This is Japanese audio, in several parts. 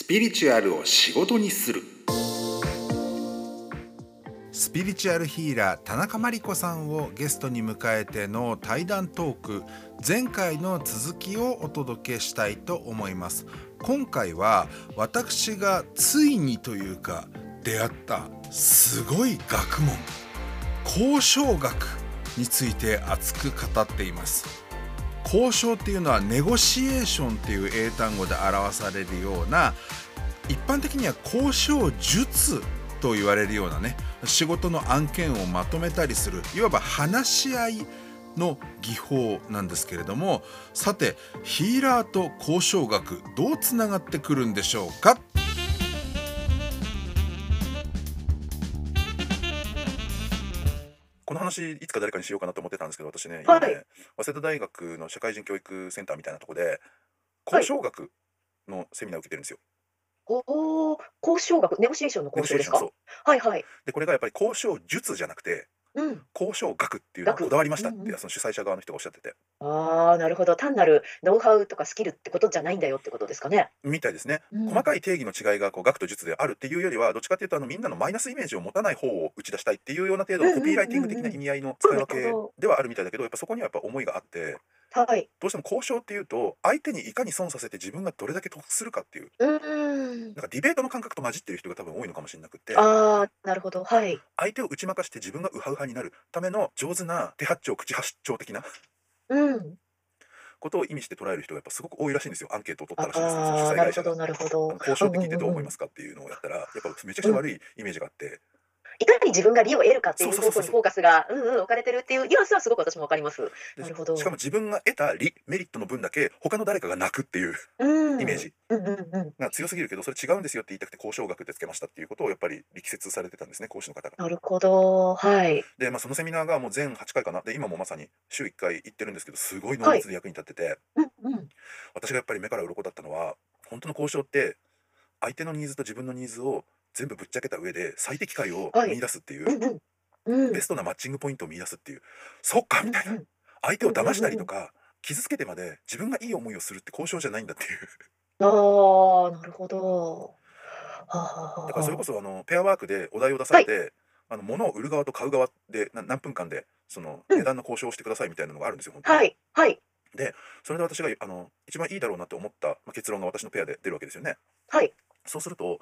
スピリチュアルを仕事にする。スピリチュアルヒーラー田中真理子さんをゲストに迎えての対談トーク前回の続きをお届けしたいと思います。今回は私がついにというか出会ったすごい学問交渉学について熱く語っています。交渉っていうのはネゴシエーションっていう英単語で表されるような一般的には交渉術と言われるようなね仕事の案件をまとめたりするいわば話し合いの技法なんですけれどもさてヒーラーと交渉学どうつながってくるんでしょうか？この話いつか誰かにしようかなと思ってたんですけど私ねはい今ね早稲田大学の社会人教育センターみたいなとこで交渉学のセミナーを受けてるんですよ。おお、交渉学、ネゴシエーションの交渉ですか？はいはい。でこれがやっぱり交渉術じゃなくてうん。交渉学っていうのを学こだわりましたってうんうんその主催者側の人がおっしゃっててああ、なるほど。単なるノウハウとかスキルってことじゃないんだよってことですかね。みたいですね。うん細かい定義の違いがこう学と術であるっていうよりはどっちかっていうとあのみんなのマイナスイメージを持たない方を打ち出したいっていうような程度のコピーライティング的な意味合いの使い分けではあるみたいだけどやっぱそこにはやっぱ思いがあってはい。どうしても交渉っていうと相手にいかに損させて自分がどれだけ得するかっていううーんなん。かディベートの感覚と混じってる人が多分多いのかもしれなくてああ、なるほど。はい。相手を打ち負かして自分がウハウハになるための上手な手八丁口八丁的なうん。ことを意味して捉える人がやっぱすごく多いらしいんですよアンケートを取ったらしいんです主催会社がなるほど、なるほあどの。交渉って聞いてどう思いますか。かっていうのをやったらやっぱめちゃくちゃ悪いイメージがあっていかに自分が利を得るかっていう方向にフォーカスが、うんうん、置かれてるっていうニュアンスはすごく私もわかります。でなるほどしかも自分が得た利メリットの分だけ他の誰かが泣くっていううん。イメー。ジうんうんうん。が強すぎるけどそれ違うんですよって言いたくて交渉学でつけましたっていうことをやっぱり力説されてたんですね講師の方が。なるほど。はい。で、まあ、そのセミナーがもう全8回かなで今もまさに週1回行ってるんですけどすごい濃密で役に立ってて、うんうん。私がやっぱり目から鱗だったのは本当の交渉って相手のニーズと自分のニーズを全部ぶっちゃけた上で最適解をはい。見出すっていう。ベストなマッチングポイントを見出すっていう。そっかみたいな。相手を騙したりとか傷つけてまで自分がいい思いをするって交渉じゃないんだっていう。ああ、なるほど。だからそれこそあのペアワークでお題を出されて、あの物を売る側と買う側でな何分間でそのうん。値段の交渉をしてくださいみたいなのがあるんですよ、はい。はい。それで私があの一番いいだろうなと思った、まあ、結論が私のペアで出るわけですよね。はい。そうすると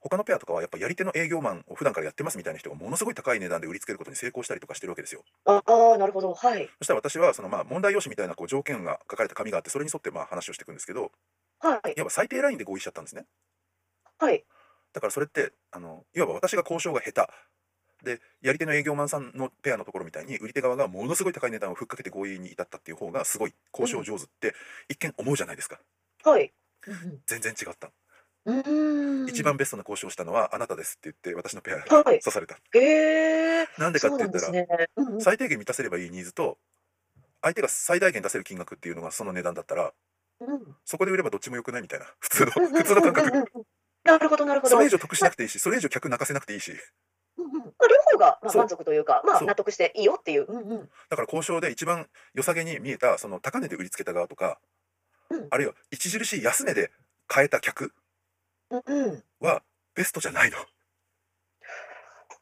他のペアとかはやっぱやり手の営業マンを普段からやってますみたいな人がものすごい高い値段で売りつけることに成功したりとかしてるわけですよああ、なるほど。はい。そしたら私はそのまあ問題用紙みたいなこう条件が書かれた紙があってそれに沿ってまあ話をしていくんですけどはい。いわば最低ラインで合意しちゃったんですねはい。だからそれってあのいわば私が交渉が下手でやり手の営業マンさんのペアのところみたいに売り手側がものすごい高い値段をふっかけて合意に至ったっていう方がすごい交渉上手って一見思うじゃないですかはい。全然違った一番ベストな交渉をしたのはあなたですって言って私のペアがはい刺されたへえ。なんでかそうって言ったらなんですね。うんうん最低限満たせればいいニーズと相手が最大限出せる金額っていうのがその値段だったらうんそこで売ればどっちもよくないみたいな普通の普通の感覚うんうんうんうんなるほど、なるほど。それ以上得しなくていいしそれ以上客泣かせなくていいしうんうんまあ、両方がま満足というか、まあ、納得していいよっていう。うんうん。だから交渉で一番良さげに見えたその高値で売りつけた側とか、うんあるいは著しい安値で買えた客。はベストじゃないの。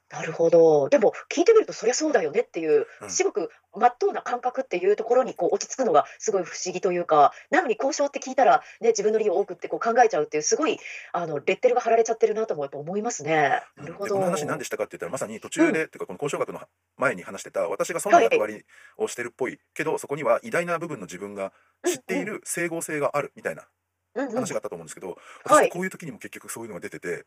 なるほど。でも、聞いてみると、そりゃそうだよねっていう、うんすごく真っ当な感覚っていうところにこう落ち着くのがすごい不思議というか、なのに交渉って聞いたら、ね、自分の利を多くってこう考えちゃうっていう、すごいあのレッテルが貼られちゃってるなともやっぱ思いますね。なるほど。でこの話何でしたかって言ったらまさに途中で、っていうかこの交渉学の前に話してた私がそんな役割をしてるっぽいけどそこには偉大な部分の自分が知っている整合性があるみたいな話があったと思うんですけど、はい私こういう時にも結局そういうのが出てて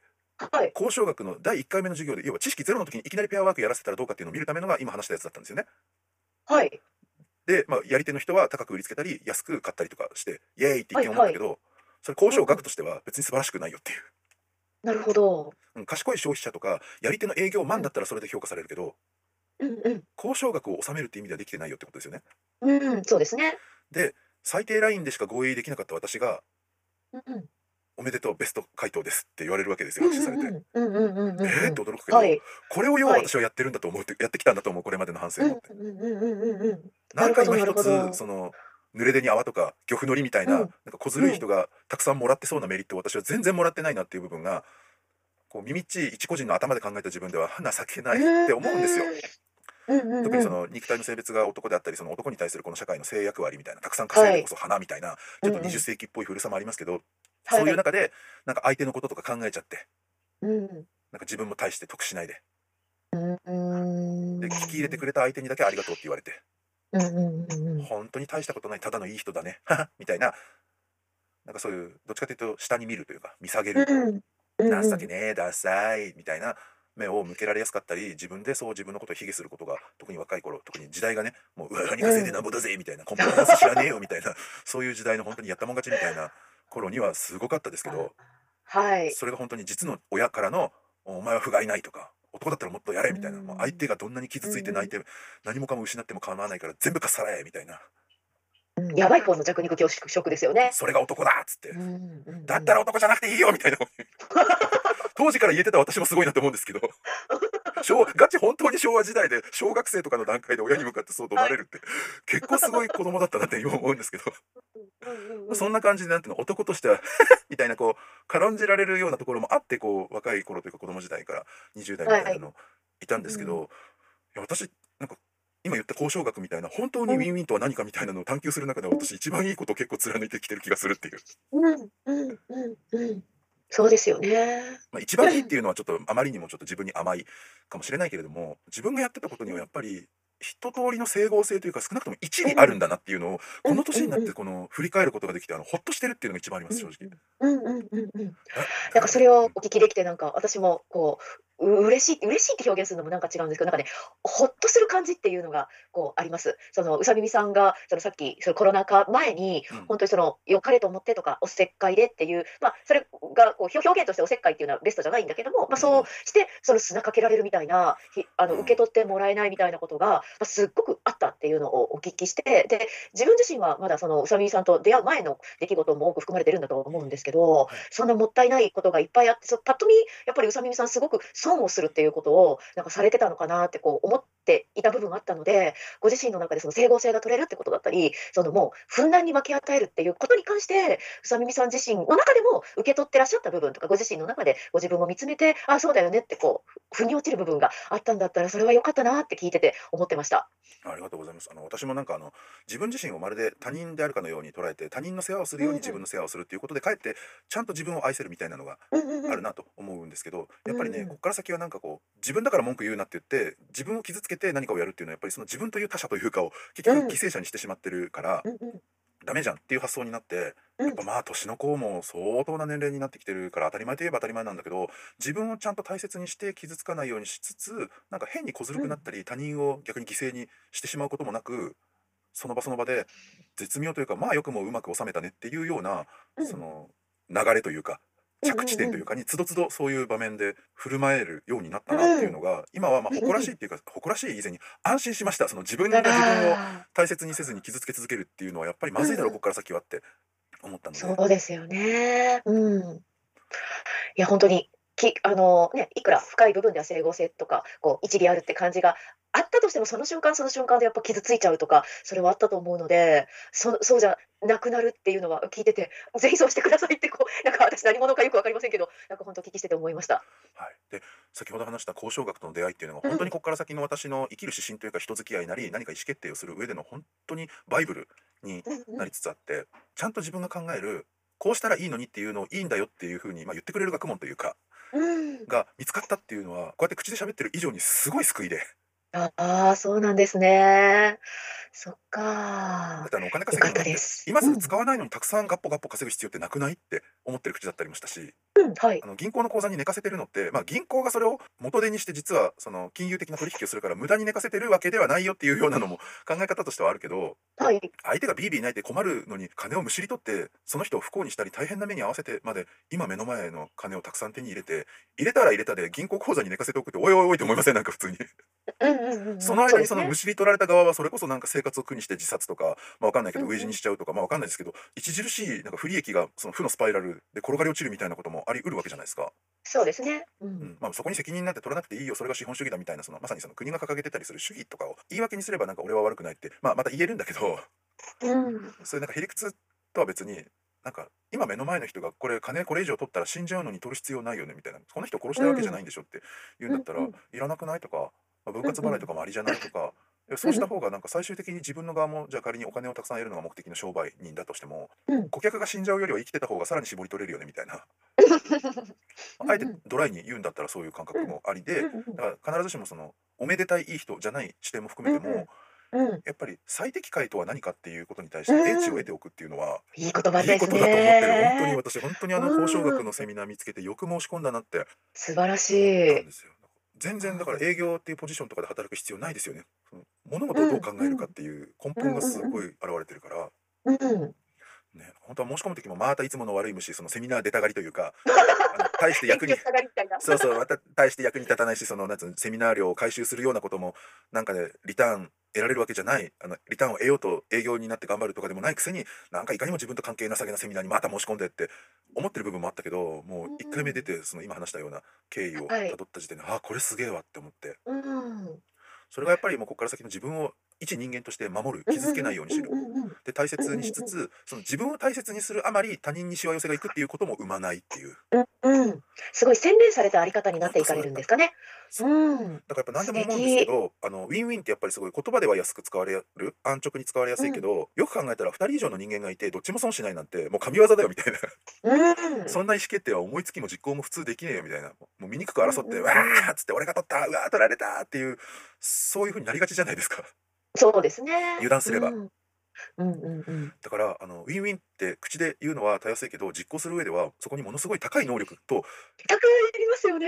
はい。交渉学の第1回目の授業で要は知識ゼロの時にいきなりペアワークやらせたらどうかっていうのを見るためのが今話したやつだったんですよね。はい。で、まあ、やり手の人は高く売りつけたり安く買ったりとかしてイエーイって一見思ったけど、それ交渉学としては別に素晴らしくないよっていう、なるほど。うん、賢い消費者とかやり手の営業マンだったらそれで評価されるけどうんうん。交渉学を収めるっていう意味ではできてないよってことですよね。うん、そうですね。で最低ラインでしか合意できなかった私がうんうん。「おめでとうベスト回答です」って言われるわけですよ握手されて。えー？って驚くけど、はい。これを要ははい。私はやってるんだと思うって、やってきたんだと思うこれまでの反省うんをって。ななんか今一つその濡れ手に泡とか漁夫のりみたいな,、うん。なんか小ずるい人がたくさんもらってそうなメリットを私は全然もらってないなっていう部分がこう耳っちい一個人の頭で考えた自分では情けないって思うんですよ。うんうんうん。特にその肉体の性別が男であったりその男に対するこの社会の性役割みたいなたくさん稼いでこそ花みたいな、ちょっとうんうん20世紀っぽい古さもありますけど、はいそういう中でなんか相手のこととか考えちゃってうんなんか自分も大して得しないでうん。で聞き入れてくれた相手にだけありがとうって言われてうんうんうんうん。本当に大したことないただのいい人だねはは みたいななんかそういうどっちかというと下に見るというか見下げる、うん情けねえダサいみたいな目を向けられやすかったり自分でそう自分のことを卑下することが特に若い頃特に時代がねもううわ何稼いでなんぼだぜみたいなコンプライアンス知らねえよみたいなそういう時代の本当にやったもん勝ちみたいな頃にはすごかったですけどはい。それが本当に実の親からの「お前は不甲斐ない」とか「男だったらもっとやれ」みたいなうん。もう相手がどんなに傷ついて泣いて何もかも失っても構わないから全部かっさらえみたいなうんやばい方の弱肉強食ですよね。それが男だっつって。うんうんうん。だったら男じゃなくていいよみたいな。当時から言えてた私もすごいなと思うんですけど。昭和ガチ本当に昭和時代で小学生とかの段階で親に向かってそう怒鳴れるって 結構すごい子供だったなって今思うんですけど。そんな感じでなんていうの男としては みたいなこう軽んじられるようなところもあってこう若い頃というか子供時代から20代みたいなのいたんですけど、はいいや私なんか今言った交渉学みたいな本当にウィンウィンとは何かみたいなのを探求する中で私一番いいことを結構貫いてきてる気がするっていう、うんうんうんうん。そうですよね。まあ、一番いいっていうのはちょっとあまりにもちょっと自分に甘いかもしれないけれども自分がやってたことにはやっぱり一通りの整合性というか少なくとも一理あるんだなっていうのをこの年になってこの振り返ることができてあのほっとしてるっていうのが一番あります正直。うんうんうんうん。あなんかそれをお聞きできてなんか私もこうう嬉しい嬉しいって表現するのもなんか違うんですけどなんかねほっとする感じっていうのがこうあります。そのうさみみさんがそのさっきそのコロナ禍前にうん本当にその良かれと思ってとかおせっかいでっていうまあそれがこう表表現としておせっかいっていうのはベストじゃないんだけどもまあそうしてその砂かけられるみたいなひあのうん受け取ってもらえないみたいなことが、まあ、すっごくあったっていうのをお聞きしてで自分自身はまだそのうさみみさんと出会う前の出来事も多く含まれてるんだと思うんですけど、そんなもったいないことがいっぱいあってそうパッと見やっぱりうさみみさんすごく損をするっていうことをなんかされてたのかなってこう思っていた部分があったのでご自身の中でその整合性が取れるってことだったりそのもうふんだんに分け与えるっていうことに関してうさみみさん自身の中でも受け取ってらっしゃった部分とかご自身の中でご自分を見つめてあそうだよねってこう腑に落ちる部分があったんだったらそれは良かったなって聞いてて思ってました。ありがとうございます。あの私もなんかあの自分自身をまるで他人であるかのように捉えて他人の世話をするように自分の世話をするっていうことでかえってちゃんと自分を愛せるみたいなのがあるなと思うんですけどやっぱりねうんここから先はなんかこう自分だから文句言うなって言って自分を傷つけて何かをやるっていうのはやっぱりその自分という他者というかを結局うん。犠牲者にしてしまってるからダメじゃんっていう発想になってうん。やっぱまあ年の子も相当な年齢になってきてるから当たり前といえば当たり前なんだけど自分をちゃんと大切にして傷つかないようにしつつなんか変に小ずるくなったり他人を逆に犠牲にしてしまうこともなくその場その場で絶妙というかまあよくもうまく収めたねっていうようなうん。その流れというか着地点というかにつどつどそういう場面で振る舞えるようになったなっていうのが今はまあ誇らしいっていうか誇らしい以前に安心しましたその自分が自分をあ大切にせずに傷つけ続けるっていうのはやっぱりまずいだろううんここから先はって思ったので。そうですよね。うん。いや、本当に、きあのね、いくら深い部分では整合性とか、こう、一理あるって感じがあったとしても、その瞬間その瞬間でやっぱ傷ついちゃうとか、それはあったと思うので、そそうじゃなくなるっていうのは聞いてて、ぜひそうしてくださいって、こう、なんか私何者かよくわかりませんけど、なんか本当お聞きしてて思いました。はい、で先ほど話した交渉学との出会いっていうのが本当にここから先の私の生きる指針というか人付き合いなり何か意思決定をする上での本当にバイブルになりつつあってちゃんと自分が考えるこうしたらいいのにっていうのをいいんだよっていうふうに、まあ、言ってくれる学問というかうん、が見つかったっていうのはこうやって口で喋ってる以上にすごい救いでああ、そうなんですね。そっだかっ。てあのお金よかった稼ぐのってです。今すぐ使わないのにたくさんガッポガッポ稼ぐ必要ってなくないって思ってる口だったりもしたしうん、うん、はいあ。の銀行の口座に寝かせてるのって、まあ、銀行がそれを元手にして実はその金融的な取引をするから無駄に寝かせてるわけではないよっていうようなのも考え方としてはあるけどはい。相手がビービー泣いて困るのに金をむしり取ってその人を不幸にしたり大変な目に遭わせてまで今目の前の金をたくさん手に入れて入れたら入れたで銀行口座に寝かせておくっておいおいおいって思いません？なんか普通にうんうんうんうん。その間にそのむしり取られた側はそれこそなんか生活を苦にして自殺とかまあわかんないけどうんうん飢え死にしちゃうとかまあわかんないですけど著しいなんか不利益がその負のスパイラルで転がり落ちるみたいなこともあり得るわけじゃないですか。そうですね。う。うんんまあ、そこに責任なんて取らなくていいよそれが資本主義だみたいなそのまさにその国が掲げてたりする主義とかを言い訳にすればなんか俺は悪くないって、まあ、また言えるんだけどうん。そういうなんかへりくつとは別になんか今目の前の人がこれ金これ以上取ったら死んじゃうのに取る必要ないよねみたいなこの人殺したいわけじゃないんでしょって言うんだったら、うんうんいらなくないとか、まあ分割払いとかもありじゃないとか、そうした方がなんか最終的に自分の側もじゃあ仮にお金をたくさん得るのが目的の商売人だとしても、うん。顧客が死んじゃうよりは生きてた方がさらに絞り取れるよねみたいな、あえてドライに言うんだったらそういう感覚もありで、だから必ずしもそのおめでたいいい人じゃない視点も含めても、うんうん。やっぱり最適解とは何かっていうことに対してうん英知を得ておくっていうのは、いい言葉いいことだと思ってる。本当にね。私本当にあのうん。交渉学のセミナー見つけてよく申し込んだなって素晴らしい。思ったんで。すよ全然だから営業っていうポジションとかで働く必要ないですよねその物事をどう考えるかっていう根本がすごい現れてるから、うん。ね、本当は申し込む時もまたいつもの悪い虫そのセミナー出たがりというか 大して役に。そうそうまた大して役に立たないしそのなんつうのセミナー料を回収するようなこともなんかでリターン得られるわけじゃないあのリターンを得ようと営業になって頑張るとかでもないくせになんかいかにも自分と関係なさげなセミナーにまた申し込んでって思ってる部分もあったけどもう1回目出てその今話したような経緯をはい。たどった時点で、ああこれすげえわって思って。うん。それがやっぱりもうここから先の自分を一人間として守る傷つけないようにするうんうんうんで大切にしつつその自分を大切にするあまり他人にしわ寄せがいくっていうことも生まないっていう。うんうん。すごい洗練されたあり方になっていかれるんですかね。う。ん。だからやっぱ何でも思うんですけどあのウィンウィンってやっぱりすごい言葉では安く使われる安直に使われやすいけど、よく考えたら2人以上の人間がいてどっちも損しないなんてもう神業だよみたいな、うん。そんな意思決定は思いつきも実行も普通できねえよみたいな。もう醜く争って、うんうんわーっつって俺が取ったうわー取られたっていうそういうふうになりがちじゃないですかそうですね。油断すればうん。うんうんうん。だからあのウィンウィンって口で言うのはたやすいけど実行する上ではそこにものすごい高い能力と高いりますよね。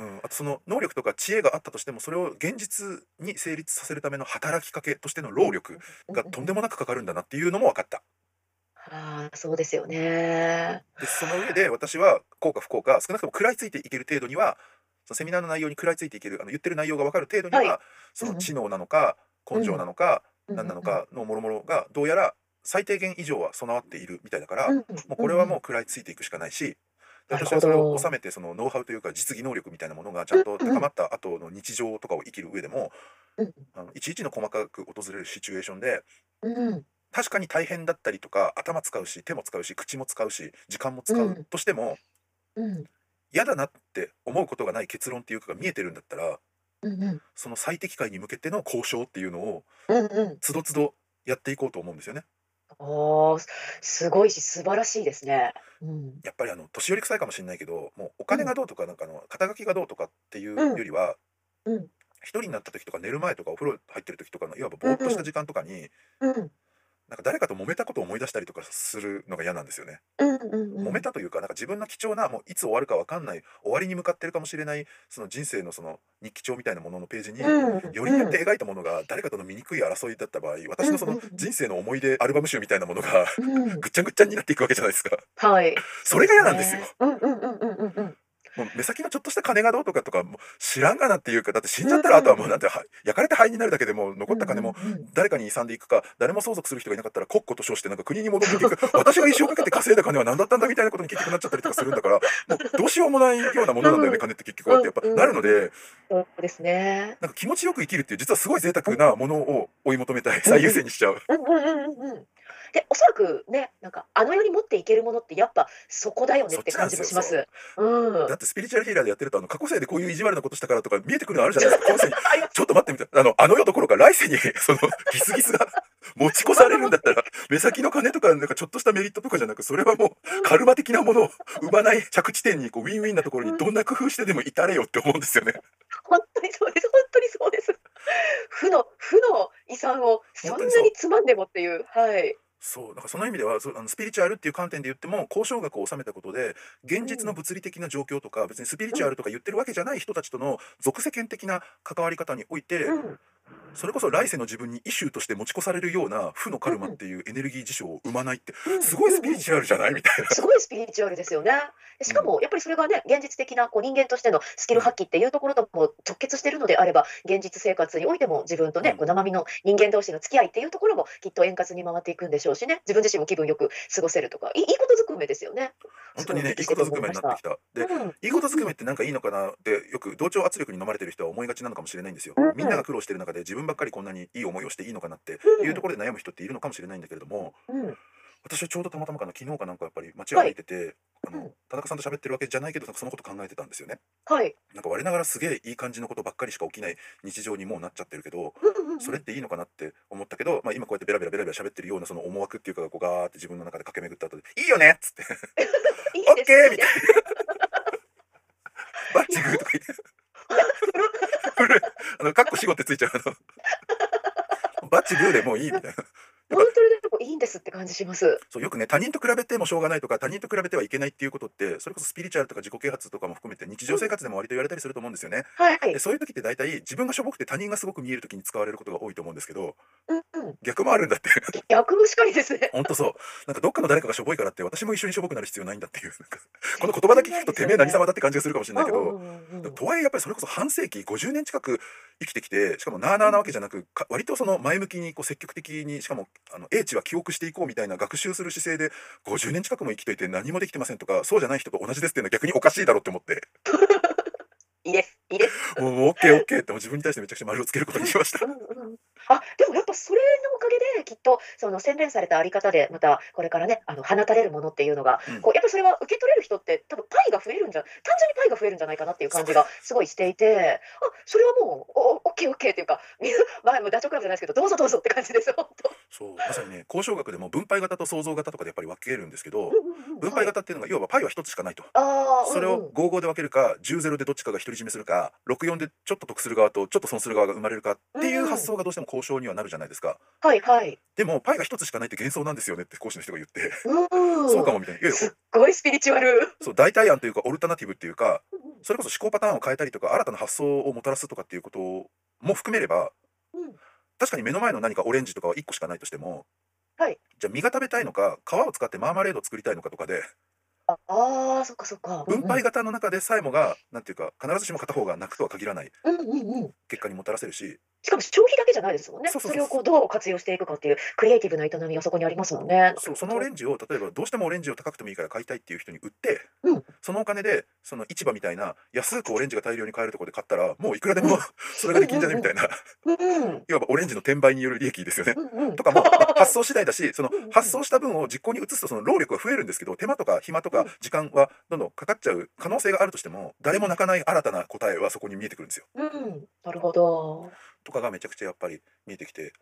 うん、あとその能力とか知恵があったとしてもそれを現実に成立させるための働きかけとしての労力がとんでもなくかかるんだなっていうのも分かった。ああ、そうですよね。でその上で私は効か不効か少なくとも食らいついていける程度にはそのセミナーの内容に食らいついていけるあの言ってる内容が分かる程度には、はいうんうんその知能なのか根性なのか、うん。何なのかのもろもろがどうやら最低限以上は備わっているみたいだから、うん。もうこれはもう食らいついていくしかないし、私はそれを収めてそのノウハウというか実技能力みたいなものがちゃんと高まった後の日常とかを生きる上でも、うん。あのいちいちの細かく訪れるシチュエーションでうん。確かに大変だったりとか頭使うし手も使うし口も使うし時間も使ううん。としても、うん。嫌だなって思うことがない結論っていうかが見えてるんだったらうんうん。その最適解に向けての交渉っていうのをうんうん。つどつどやっていこうと思うんですよね。おーすごいし素晴らしいですね。うん。やっぱりあの年寄り臭いかもしれないけどもうお金がどうとかなんかあの肩書きがどうとかっていうよりは、うん一人になった時とか寝る前とかお風呂入ってる時とかのいわばぼーっとした時間とかに、うん。なんか誰かと揉めたことを思い出したりとかするのが嫌なんですよね。うんうんうん。揉めたというかなんか自分の貴重なもういつ終わるかわかんない終わりに向かってるかもしれないその人生のその日記帳みたいなもののページに、うん。よりによって描いたものが誰かとの醜い争いだった場合私のその人生の思い出アルバム集みたいなものがうん。ぐっちゃぐっちゃになっていくわけじゃないですか。はい。それが嫌なんですよ。うんうんうんうん。もう目先のちょっとした金がどうとかとかもう知らんがなっていうかだって死んじゃったらあとはもうなんては焼かれて灰になるだけでもう残った金も誰かに遺産でいくか誰も相続する人がいなかったら国庫と称してなんか国に戻って結局私が一生かけて稼いだ金は何だったんだみたいなことに結局なっちゃったりとかするんだからもうどうしようもないようなものなんだよね金って結局はってやっぱなるので。そうですね。なんか気持ちよく生きるっていう実はすごい贅沢なものを追い求めたい。最優先にしちゃう。で、おそらくね、なんかあの世に持っていけるものってやっぱそこだよねって感じもします。うん。だってスピリチュアルヒーラーでやってるとあの過去世でこういう意地悪なことしたからとか見えてくるのあるじゃないですか ちょっと待ってみたいなあのあの世どころか来世に そのギスギスが 持ち越されるんだったら目先の金とかなんかちょっとしたメリットとかじゃなくそれはもうカルマ的なものを生まない着地点にこうウィンウィンなところにどんな工夫してでも至れよって思うんですよね。本当にそうです。本当にそうです。負の負の遺産をそんなにつまんでもっていう。はい。そうだからその意味ではそうあのスピリチュアルっていう観点で言っても交渉学を収めたことで現実の物理的な状況とか別にスピリチュアルとか言ってるわけじゃない人たちとの俗世間的な関わり方において、うん。それこそ来世の自分にイシューとして持ち越されるような負のカルマっていうエネルギー事象を生まないってすごいスピリチュアルじゃない？みたいな。すごいスピリチュアルですよね。でしかもやっぱりそれがね現実的なこう人間としてのスキル発揮っていうところとも直結しているのであれば現実生活においても自分とねうん。こう生身の人間同士の付き合いっていうところもきっと円滑に回っていくんでしょうしね。自分自身も気分よく過ごせるとかいいことずくめですよね。本当にねいいことずくめになってきた。でうん。いいことずくめってなんかいいのかなってよく同調圧力に飲まれてる人は思いがちなのかもしれないんですよ。うん。みんなが苦労してる中中で自分ばっかりこんなにいい思いをしていいのかなってうんいうところで悩む人っているのかもしれないんだけれども、うん。私はちょうどたまたまかな昨日かなんかやっぱり街を歩いてて、あのうん田中さんと喋ってるわけじゃないけどそのこと考えてたんですよね。はい。なんか我ながらすげえいい感じのことばっかりしか起きない日常にもうなっちゃってるけどそれっていいのかなって思ったけど、まあ、今こうやってベラベラベラベラ喋ってるようなその思惑っていうかがこうガーって自分の中で駆け巡った後で「いいよね!」っつって「いい オッケーみたいな「バッチグー」とか言って古いあの「かっこ死後」ってついちゃう。あのバッチグーでもういいみたいな。本当にいいんですって感じします。そうよくね他人と比べてもしょうがないとか他人と比べてはいけないっていうことってそれこそスピリチュアルとか自己啓発とかも含めて日常生活でも割と言われたりすると思うんですよね。はい。でそういう時って大体自分がしょぼくて他人がすごく見える時に使われることが多いと思うんですけどうんうん。逆もあるんだって逆もしかりですね。本当そうなんかどっかの誰かがしょぼいからって私も一緒にしょぼくなる必要ないんだっていう この言葉だけ聞くとてめえ何様だって感じがするかもしれないけど、うんうんうんうんとはいえやっぱりそれこそ半世紀50年近く生きてきてしかもなあなあなわけじゃなくか割とその前向きにこう積極的にしかもあの英知は記憶していこうみたいな学習する姿勢で50年近くも生きていて何もできてませんとかそうじゃない人と同じですっていうのは逆におかしいだろうって思って いいです。いいです。もうオッケーオッケーって自分に対してめちゃくちゃ丸をつけることにしましたあでもやっぱそれのおかげできっとその洗練されたあり方でまたこれからねあの放たれるものっていうのが、うん。こうやっぱそれは受け取れる人って多分パイが増えるんじゃ単純にパイが増えるんじゃないかなっていう感じがすごいしていてあそれはもうおオッケーオッケーっていうかまあ もうダチョウ倶楽部じゃないですけどどうぞどうぞって感じです本当。そうまさにね交渉学でも分配型と創造型とかでやっぱり分けるんですけど分配型っていうのが要はパイは一つしかないと。あーそれをうん。うん55で分けるか10-0でどっちかが独り占めするか64でちょっと得する側とちょっと損する側が生まれるかっていう発想がどうしても交渉にはなるじゃないですか。はいはい。でもパイが一つしかないって幻想なんですよねって講師の人が言って、うんそうかもみたいな。すっごいスピリチュアル。そう代替案というかオルタナティブっていうかうんそれこそ思考パターンを変えたりとか新たな発想をもたらすとかっていうことも含めればうん確かに目の前の何かオレンジとかは1個しかないとしても、はいじゃあ実が食べたいのか皮を使ってマーマレードを作りたいのかとかでああーそっかそっか。分配型の中でさえもがなんていうか必ずしも片方が泣くとは限らない。結果にもたらせるししかも消費だけじゃないですもんね。それをこうどう活用していくかっていうクリエイティブな営みがそこにありますもんね。そうそのオレンジを例えばどうしてもオレンジを高くてもいいから買いたいっていう人に売って、うんそのお金でその市場みたいな安くオレンジが大量に買えるところで買ったらもういくらでも それができんじゃねみたいな。いわばオレンジの転売による利益ですよね。とかも、まあ発送次第だしその発送した分を実行に移すとその労力は増えるんですけど手間とか暇とかうん。時間はどんどんかかっちゃう可能性があるとしても誰も泣かない新たな答えはそこに見えてくるんですよ。うん、なるほど。とかがめちゃくちゃやっぱり見えてきて。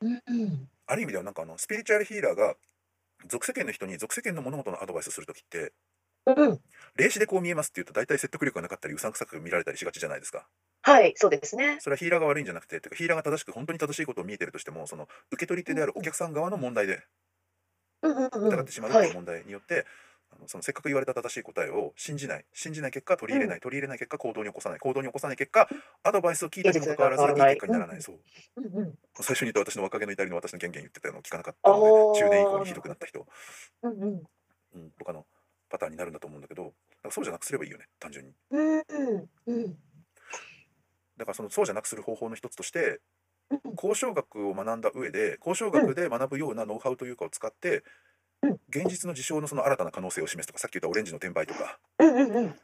うんうん。ある意味ではなんかあのスピリチュアルヒーラーが俗世間の人に俗世間の物事のアドバイスする時ってうん、霊視でこう見えますって言うと大体説得力がなかったりうさんくさく見られたりしがちじゃないですか。はい、そうですね。それはヒーラーが悪いんじゃなくててかヒーラーが正しく本当に正しいことを見えてるとしてもその受け取り手であるお客さん側の問題でうんうんうん。疑ってしまうとはいいう問題によって、あのそのせっかく言われた正しい答えを信じない信じない結果取り入れない、取り入れない結果行動に起こさない行動に起こさない結果アドバイスを聞いたにもかかわらずいい結果にならない、そううんうん。最初に言った私の若気の至りの私の権限言ってたのを聞かなかったので中年以降にひどくなった人、うんうん。うん、とかのパターンになるんだと思うんだけどだからそうじゃなくすればいいよね単純に。うんだからそのそうじゃなくする方法の一つとしてうん。交渉学を学んだ上で交渉学で学ぶようなノウハウというかを使って、うん。現実の事象のその新たな可能性を示すとかさっき言ったオレンジの転売とか。うんうんうん。っ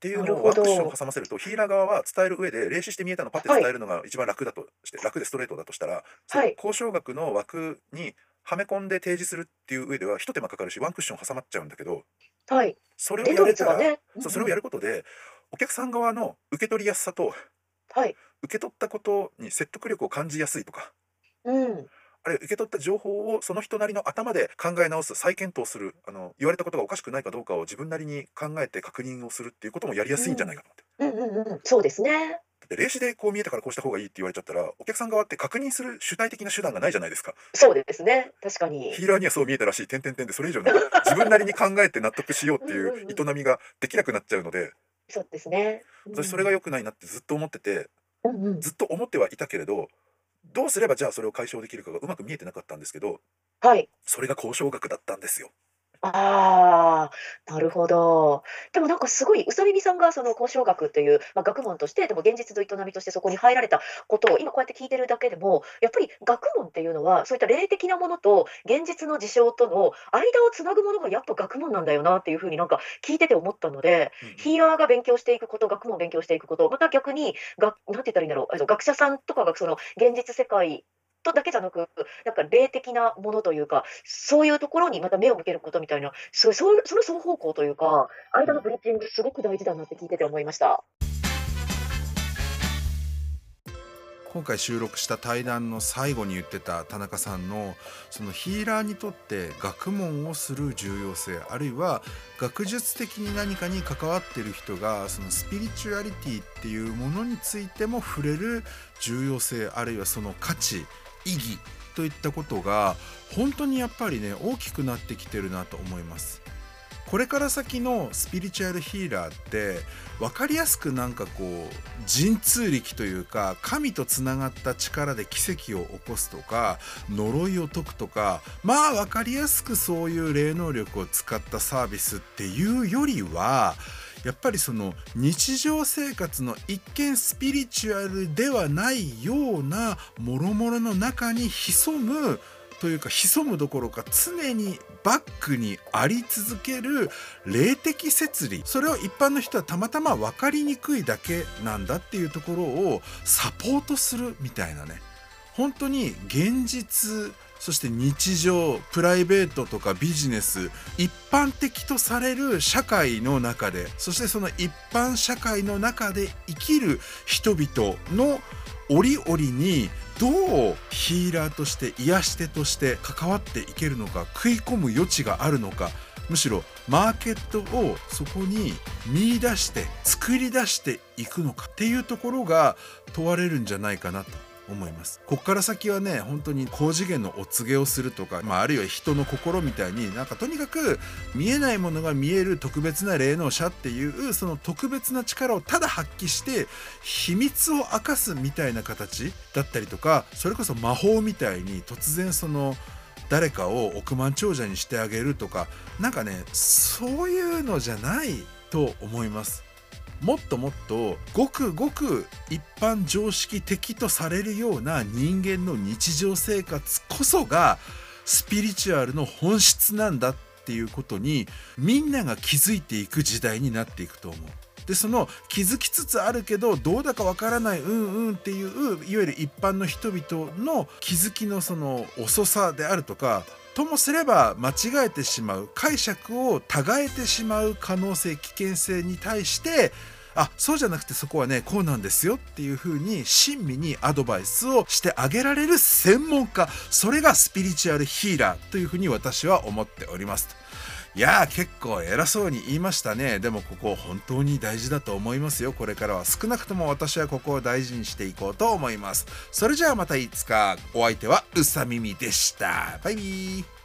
ていうのをワンクッションを挟ませるとヒーラー側は伝える上で霊視して見えたのをパッて伝えるのが一番楽だとして、楽でストレートだとしたら、そのはい。交渉学の枠にはめ込んで提示するっていう上では一手間かかるしワンクッション挟まっちゃうんだけどはい。それをやれたら、ね。そうそれをやることでお客さん側の受け取りやすさとはい。受け取ったことに説得力を感じやすいとかうん。あるいは受け取った情報をその人なりの頭で考え直す再検討するあの言われたことがおかしくないかどうかを自分なりに考えて確認をするっていうこともやりやすいんじゃないかなって。うんうんうん。そうですね。だって霊視でこう見えたからこうした方がいいって言われちゃったらお客さん側って確認する主体的な手段がないじゃないですかそうですね。確かにヒ。ーラーにはそう見えたらしい点々点でそれ以上な 自分なりに考えて納得しようっていう営みができなくなっちゃうのでそうですね。私それが良くないなってずっと思っててうんうん。ずっと思ってはいたけれどどうすればじゃあそれを解消できるかがうまく見えてなかったんですけどはい。それが交渉学だったんですよああ、なるほど。でもなんかすごい、宇佐美さんがその交渉学という、まあ、学問として、でも現実の営みとしてそこに入られたことを今こうやって聞いてるだけでも、やっぱり学問っていうのは、そういった霊的なものと現実の事象との間をつなぐものがやっぱ学問なんだよなっていうふうになんか聞いてて思ったので、ヒーラーが勉強していくこと、学問を勉強していくこと、また逆に、がなんて言ったらいいんだろう、学者さんとかがその現実世界とだけじゃなく、なんか霊的なものというか、そういうところにまた目を向けることみたいな、すごい、そその双方向というか、間のブリッジング、すごく大事だなって聞いてて思いました。今回収録した対談の最後に言ってた田中さんのそのヒーラーにとって学問をする重要性あるいは学術的に何かに関わってる人がそのスピリチュアリティっていうものについても触れる重要性あるいはその価値意義といったことが本当にやっぱりね大きくなってきてるなと思います。これから先のスピリチュアルヒーラーって分かりやすくなんかこう神通力というか神とつながった力で奇跡を起こすとか呪いを解くとかまあ分かりやすくそういう霊能力を使ったサービスっていうよりはやっぱりその日常生活の一見スピリチュアルではないようなもろもろの中に潜むというか潜むどころか常にバックにあり続ける霊的摂理。それを一般の人はたまたま分かりにくいだけなんだっていうところをサポートするみたいなね。本当に現実そして日常プライベートとかビジネス一般的とされる社会の中でそしてその一般社会の中で生きる人々の折々にどうヒーラーとして癒し手として関わっていけるのか食い込む余地があるのかむしろマーケットをそこに見出して作り出していくのかっていうところが問われるんじゃないかなと。思います。こっから先はね本当に高次元のお告げをするとか、まあ、あるいは人の心みたいになんかとにかく見えないものが見える特別な霊能者っていうその特別な力をただ発揮して秘密を明かすみたいな形だったりとかそれこそ魔法みたいに突然その誰かを億万長者にしてあげるとかなんかねそういうのじゃないと思います。もっともっとごくごく一般常識的とされるような人間の日常生活こそがスピリチュアルの本質なんだっていうことにみんなが気づいていく時代になっていくと思う。でその気づきつつあるけどどうだかわからないうんうんっていういわゆる一般の人々の気づきのその遅さであるとかともすれば間違えてしまう解釈をたがえてしまう可能性危険性に対してあそうじゃなくてそこはねこうなんですよっていうふうに親身にアドバイスをしてあげられる専門家。それがスピリチュアルヒーラーというふうに私は思っておりますいやー結構偉そうに言いましたね。でもここ本当に大事だと思いますよ。これからは。少なくとも私はここを大事にしていこうと思います。それじゃあまたいつか。お相手はうさみみでした。バイビー。